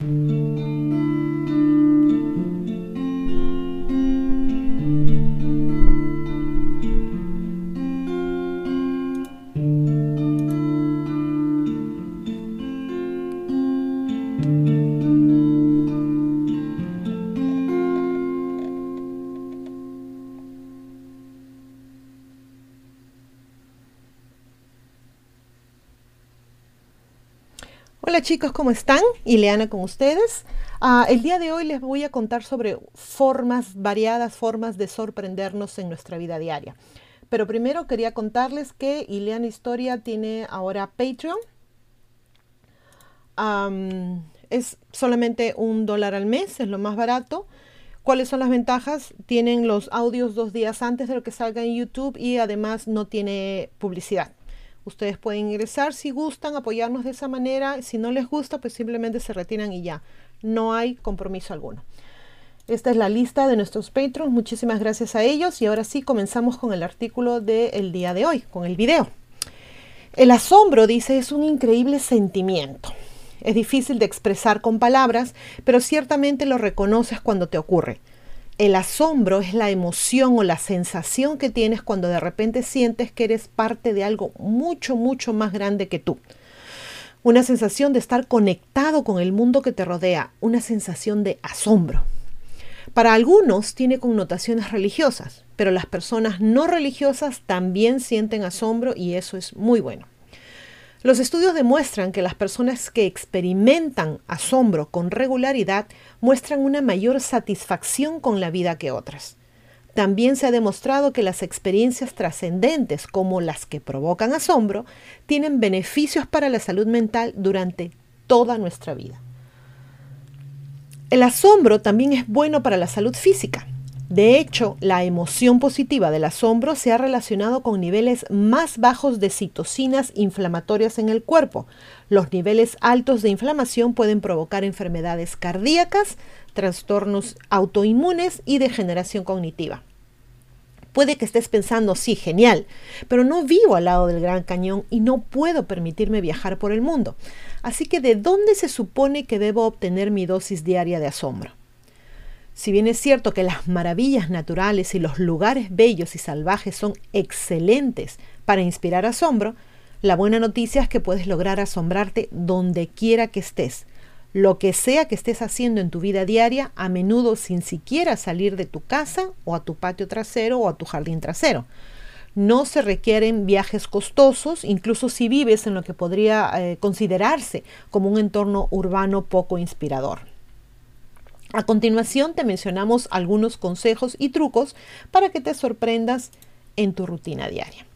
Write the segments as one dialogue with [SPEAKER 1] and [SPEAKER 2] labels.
[SPEAKER 1] Mm. -hmm. Hola chicos, ¿cómo están? Ileana con ustedes. Ah, el día de hoy les voy a contar sobre formas, variadas formas de sorprendernos en nuestra vida diaria. Pero primero quería contarles que Ileana Historia tiene ahora Patreon. es solamente un dólar al mes, es lo más barato. ¿Cuáles son las ventajas? Tienen los audios dos días antes de lo que salga en YouTube y además no tiene publicidad. Ustedes pueden ingresar si gustan, apoyarnos de esa manera. Si no les gusta, pues simplemente se retiran y ya. No hay compromiso alguno. Esta es la lista de nuestros patrons. Muchísimas gracias a ellos. Y ahora sí, comenzamos con el artículo del día de hoy, con el video. El asombro, dice, es un increíble sentimiento. Es difícil de expresar con palabras, pero ciertamente lo reconoces cuando te ocurre. El asombro es la emoción o la sensación que tienes cuando de repente sientes que eres parte de algo mucho, mucho más grande que tú. Una sensación de estar conectado con el mundo que te rodea, una sensación de asombro. Para algunos tiene connotaciones religiosas, pero las personas no religiosas también sienten asombro y eso es muy bueno. Los estudios demuestran que las personas que experimentan asombro con regularidad muestran una mayor satisfacción con la vida que otras. También se ha demostrado que las experiencias trascendentes, como las que provocan asombro, tienen beneficios para la salud mental durante toda nuestra vida. El asombro también es bueno para la salud física. De hecho, la emoción positiva del asombro se ha relacionado con niveles más bajos de citocinas inflamatorias en el cuerpo. Los niveles altos de inflamación pueden provocar enfermedades cardíacas, trastornos autoinmunes y degeneración cognitiva. Puede que estés pensando, sí, genial, pero no vivo al lado del Gran Cañón y no puedo permitirme viajar por el mundo. Así que, ¿de dónde se supone que debo obtener mi dosis diaria de asombro? Si bien es cierto que las maravillas naturales y los lugares bellos y salvajes son excelentes para inspirar asombro, la buena noticia es que puedes lograr asombrarte donde quiera que estés, lo que sea que estés haciendo en tu vida diaria, a menudo sin siquiera salir de tu casa o a tu patio trasero o a tu jardín trasero. No se requieren viajes costosos, incluso si vives en lo que podría eh, considerarse como un entorno urbano poco inspirador. A continuación te mencionamos algunos consejos y trucos para que te sorprendas en tu rutina diaria.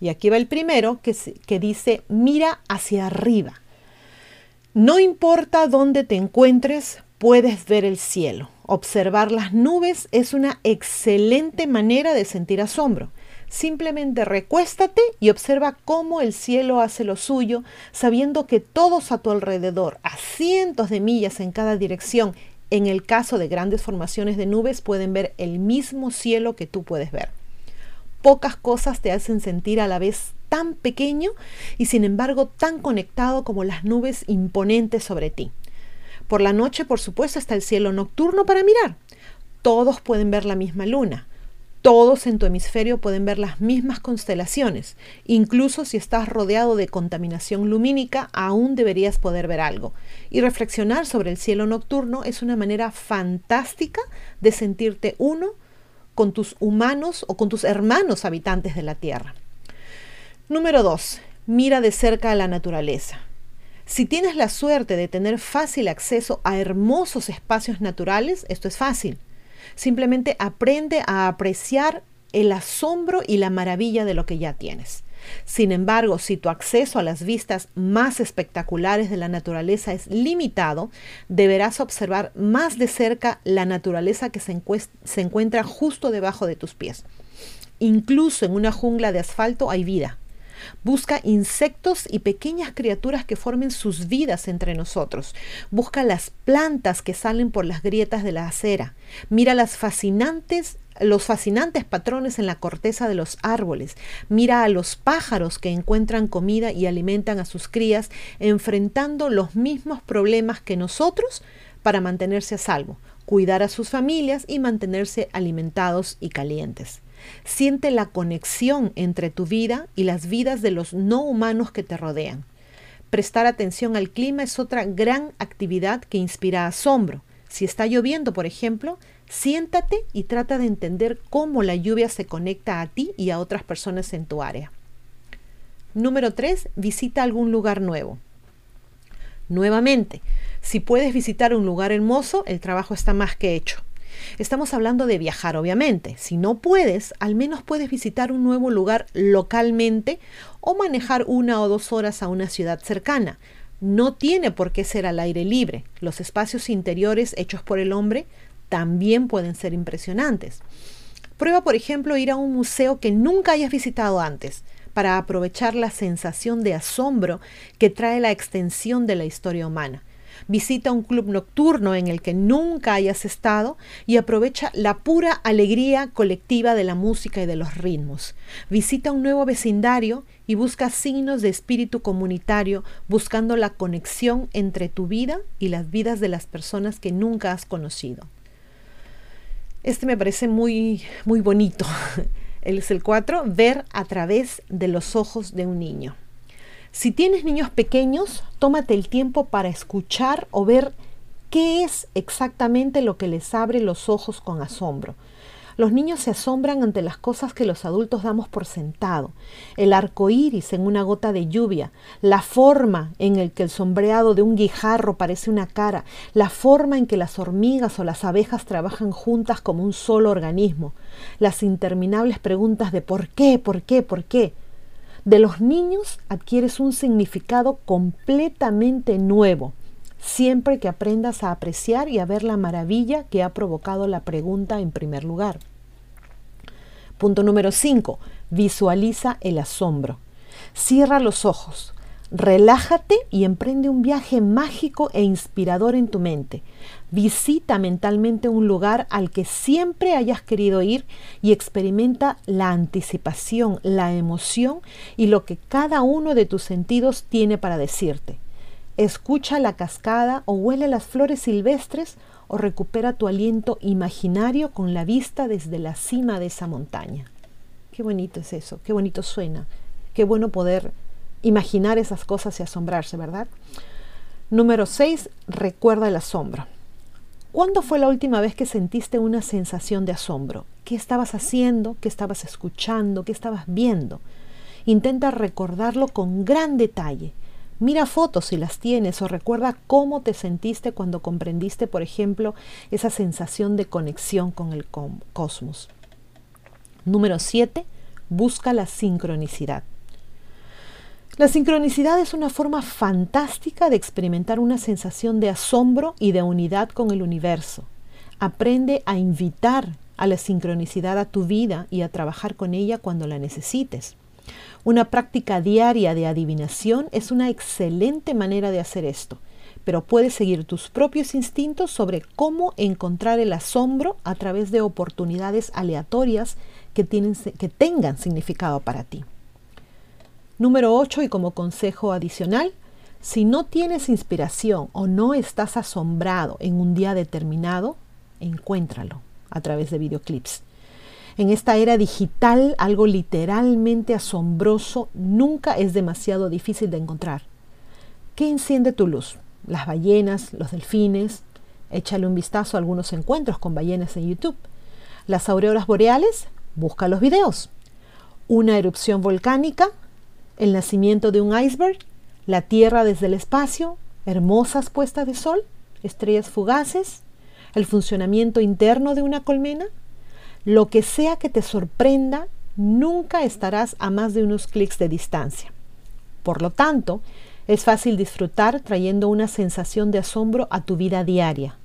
[SPEAKER 1] Y aquí va el primero que, que dice, mira hacia arriba. No importa dónde te encuentres, puedes ver el cielo. Observar las nubes es una excelente manera de sentir asombro. Simplemente recuéstate y observa cómo el cielo hace lo suyo, sabiendo que todos a tu alrededor, a cientos de millas en cada dirección, en el caso de grandes formaciones de nubes pueden ver el mismo cielo que tú puedes ver. Pocas cosas te hacen sentir a la vez tan pequeño y sin embargo tan conectado como las nubes imponentes sobre ti. Por la noche, por supuesto, está el cielo nocturno para mirar. Todos pueden ver la misma luna. Todos en tu hemisferio pueden ver las mismas constelaciones. Incluso si estás rodeado de contaminación lumínica, aún deberías poder ver algo. Y reflexionar sobre el cielo nocturno es una manera fantástica de sentirte uno con tus humanos o con tus hermanos habitantes de la Tierra. Número 2. Mira de cerca a la naturaleza. Si tienes la suerte de tener fácil acceso a hermosos espacios naturales, esto es fácil Simplemente aprende a apreciar el asombro y la maravilla de lo que ya tienes. Sin embargo, si tu acceso a las vistas más espectaculares de la naturaleza es limitado, deberás observar más de cerca la naturaleza que se, encuentra justo debajo de tus pies. Incluso en una jungla de asfalto hay vida. Busca insectos y pequeñas criaturas que formen sus vidas entre nosotros. Busca las plantas que salen por las grietas de la acera. Mira las fascinantes los fascinantes patrones en la corteza de los árboles. Mira a los pájaros que encuentran comida y alimentan a sus crías, enfrentando los mismos problemas que nosotros para mantenerse a salvo, cuidar a sus familias y mantenerse alimentados y calientes. Siente la conexión entre tu vida y las vidas de los no humanos que te rodean. Prestar atención al clima es otra gran actividad que inspira asombro. Si está lloviendo, por ejemplo, siéntate y trata de entender cómo la lluvia se conecta a ti y a otras personas en tu área. Número 3. Visita algún lugar nuevo. Nuevamente, si puedes visitar un lugar hermoso, el trabajo está más que hecho. Estamos hablando de viajar, obviamente. Si no puedes, al menos puedes visitar un nuevo lugar localmente o manejar una o dos horas a una ciudad cercana. No tiene por qué ser al aire libre. Los espacios interiores hechos por el hombre también pueden ser impresionantes. Prueba, por ejemplo, ir a un museo que nunca hayas visitado antes para aprovechar la sensación de asombro que trae la extensión de la historia humana. Visita un club nocturno en el que nunca hayas estado y aprovecha la pura alegría colectiva de la música y de los ritmos. Visita un nuevo vecindario y busca signos de espíritu comunitario buscando la conexión entre tu vida y las vidas de las personas que nunca has conocido. Este me parece muy, muy bonito. Es el 4, ver a través de los ojos de un niño. Si tienes niños pequeños, tómate el tiempo para escuchar o ver qué es exactamente lo que les abre los ojos con asombro. Los niños se asombran ante las cosas que los adultos damos por sentado. El arco iris en una gota de lluvia, la forma en el que el sombreado de un guijarro parece una cara, la forma en que las hormigas o las abejas trabajan juntas como un solo organismo, las interminables preguntas de por qué, por qué, por qué de los niños adquieres un significado completamente nuevo, siempre que aprendas a apreciar y a ver la maravilla que ha provocado la pregunta en primer lugar. Punto número 5. Visualiza el asombro. Cierra los ojos, relájate y emprende un viaje mágico e inspirador en tu mente. Visita mentalmente un lugar al que siempre hayas querido ir y experimenta la anticipación, la emoción y lo que cada uno de tus sentidos tiene para decirte. Escucha la cascada o huele las flores silvestres o recupera tu aliento imaginario con la vista desde la cima de esa montaña. Qué bonito es eso, qué bonito suena, qué bueno poder imaginar esas cosas y asombrarse, ¿verdad? Número 6. Recuerda el asombro. ¿Cuándo fue la última vez que sentiste una sensación de asombro? ¿Qué estabas haciendo? ¿Qué estabas escuchando? ¿Qué estabas viendo? Intenta recordarlo con gran detalle. Mira fotos si las tienes o recuerda cómo te sentiste cuando comprendiste, por ejemplo, esa sensación de conexión con el cosmos. Número 7. Busca la sincronicidad. La sincronicidad es una forma fantástica de experimentar una sensación de asombro y de unidad con el universo. Aprende a invitar a la sincronicidad a tu vida y a trabajar con ella cuando la necesites. Una práctica diaria de adivinación es una excelente manera de hacer esto, pero puedes seguir tus propios instintos sobre cómo encontrar el asombro a través de oportunidades aleatorias que, tengan significado para ti. Número 8 y como consejo adicional, si no tienes inspiración o no estás asombrado en un día determinado, encuéntralo a través de videoclips. En esta era digital, algo literalmente asombroso nunca es demasiado difícil de encontrar. ¿Qué enciende tu luz? Las ballenas, los delfines. Échale un vistazo a algunos encuentros con ballenas en YouTube. Las auroras boreales, busca los videos. Una erupción volcánica, el nacimiento de un iceberg, la Tierra desde el espacio, hermosas puestas de sol, estrellas fugaces, el funcionamiento interno de una colmena. Lo que sea que te sorprenda, nunca estarás a más de unos clics de distancia. Por lo tanto, es fácil disfrutar trayendo una sensación de asombro a tu vida diaria.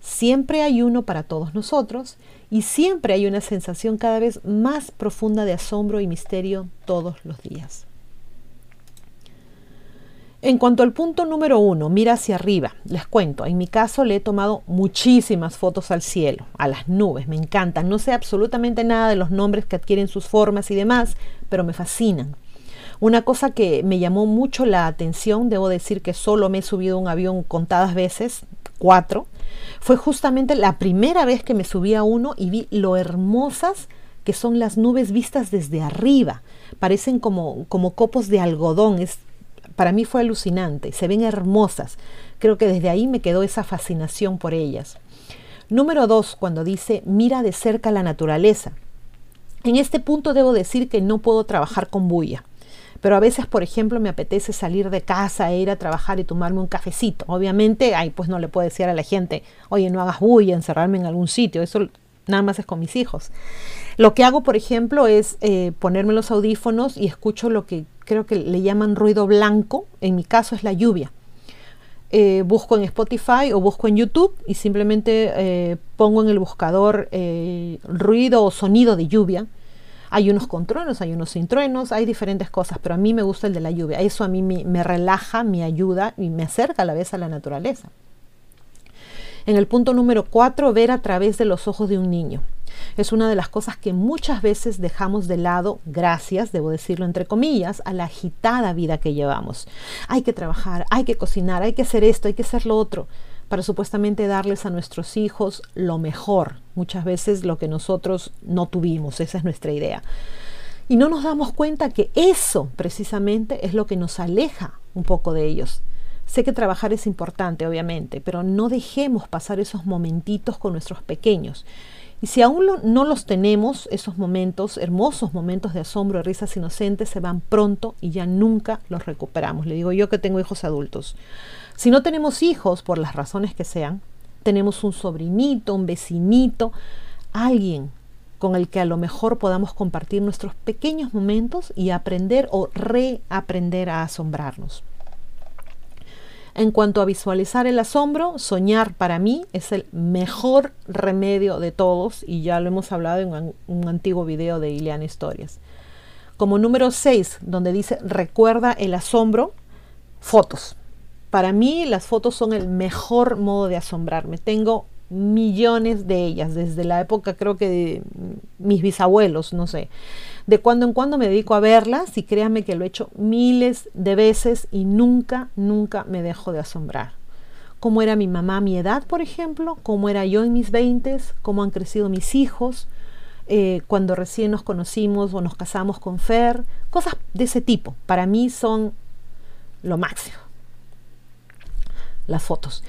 [SPEAKER 1] Siempre hay uno para todos nosotros y siempre hay una sensación cada vez más profunda de asombro y misterio todos los días. En cuanto al punto número uno, mira hacia arriba. Les cuento, en mi caso le he tomado muchísimas fotos al cielo, a las nubes, me encantan. No sé absolutamente nada de los nombres que adquieren sus formas y demás, pero me fascinan. Una cosa que me llamó mucho la atención, debo decir que solo me he subido un avión contadas veces, cuatro, fue justamente la primera vez que me subí a uno y vi lo hermosas que son las nubes vistas desde arriba. Parecen como, como copos de algodón. Para mí fue alucinante. Se ven hermosas. Creo que desde ahí me quedó esa fascinación por ellas. Número dos, cuando dice mira de cerca la naturaleza. En este punto debo decir que no puedo trabajar con bulla. Pero a veces, por ejemplo, me apetece salir de casa e ir a trabajar y tomarme un cafecito. Obviamente, ahí pues no le puedo decir a la gente, oye, no hagas bulla, encerrarme en algún sitio. Eso nada más es con mis hijos. Lo que hago, por ejemplo, es eh, ponerme los audífonos y escucho lo que creo que le llaman ruido blanco. En mi caso es la lluvia. Eh, busco en Spotify o busco en YouTube y simplemente eh, pongo en el buscador ruido o sonido de lluvia hay unos con truenos, hay unos sin truenos, hay diferentes cosas, pero a mí me gusta el de la lluvia. Eso a mí me, relaja, me ayuda y me acerca a la vez a la naturaleza. En el punto número cuatro, ver a través de los ojos de un niño. Es una de las cosas que muchas veces dejamos de lado, gracias, debo decirlo entre comillas, a la agitada vida que llevamos. Hay que trabajar, hay que cocinar, hay que hacer esto, hay que hacer lo otro para supuestamente darles a nuestros hijos lo mejor, muchas veces lo que nosotros no tuvimos, esa es nuestra idea. Y no nos damos cuenta que eso precisamente es lo que nos aleja un poco de ellos. Sé que trabajar es importante, obviamente, pero no dejemos pasar esos momentitos con nuestros pequeños. Y si aún no los tenemos, esos momentos, hermosos momentos de asombro, de risas inocentes, se van pronto y ya nunca los recuperamos. Le digo yo que tengo hijos adultos. Si no tenemos hijos, por las razones que sean, tenemos un sobrinito, un vecinito, alguien con el que a lo mejor podamos compartir nuestros pequeños momentos y aprender o reaprender a asombrarnos. En cuanto a visualizar el asombro, soñar para mí es el mejor remedio de todos y ya lo hemos hablado en un, antiguo video de Ileana Historias. Como número 6, donde dice recuerda el asombro, fotos. Para mí las fotos son el mejor modo de asombrarme. Tengo millones de ellas, desde la época creo que de mis bisabuelos, no sé. De cuando en cuando me dedico a verlas y créanme que lo he hecho miles de veces y nunca, nunca me dejo de asombrar. Cómo era mi mamá a mi edad, por ejemplo, cómo era yo en mis veintes, cómo han crecido mis hijos, eh, cuando recién nos conocimos o nos casamos con Fer, cosas de ese tipo. Para mí son lo máximo las fotos.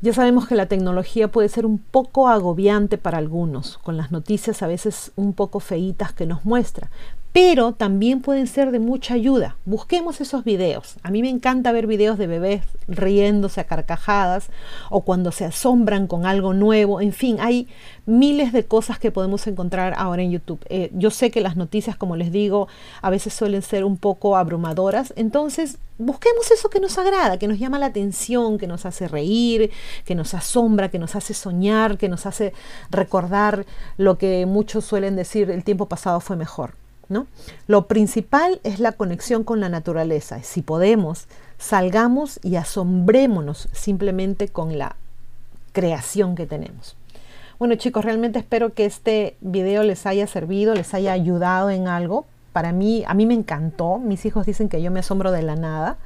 [SPEAKER 1] Ya sabemos que la tecnología puede ser un poco agobiante para algunos, con las noticias a veces un poco feitas que nos muestra, pero también pueden ser de mucha ayuda. Busquemos esos videos. A mí me encanta ver videos de bebés riéndose a carcajadas o cuando se asombran con algo nuevo. En fin, hay miles de cosas que podemos encontrar ahora en YouTube. Eh, yo sé que las noticias, como les digo, a veces suelen ser un poco abrumadoras. Entonces, busquemos eso que nos agrada, que nos llama la atención, que nos hace reír, que nos asombra, que nos hace soñar, que nos hace recordar lo que muchos suelen decir, el tiempo pasado fue mejor. Lo principal es la conexión con la naturaleza. Si podemos, salgamos y asombrémonos simplemente con la creación que tenemos. Bueno chicos, realmente espero que este video les haya servido, les haya ayudado en algo. Para mí, a mí me encantó. Mis hijos dicen que yo me asombro de la nada.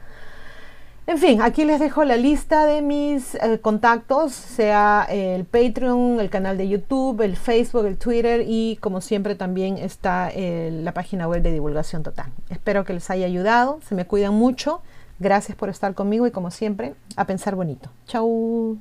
[SPEAKER 1] En fin, aquí les dejo la lista de mis eh, contactos, sea el Patreon, el canal de YouTube, el Facebook, el Twitter y como siempre también está eh, la página web de divulgación total. Espero que les haya ayudado, se me cuidan mucho, gracias por estar conmigo y como siempre, a pensar bonito. Chau.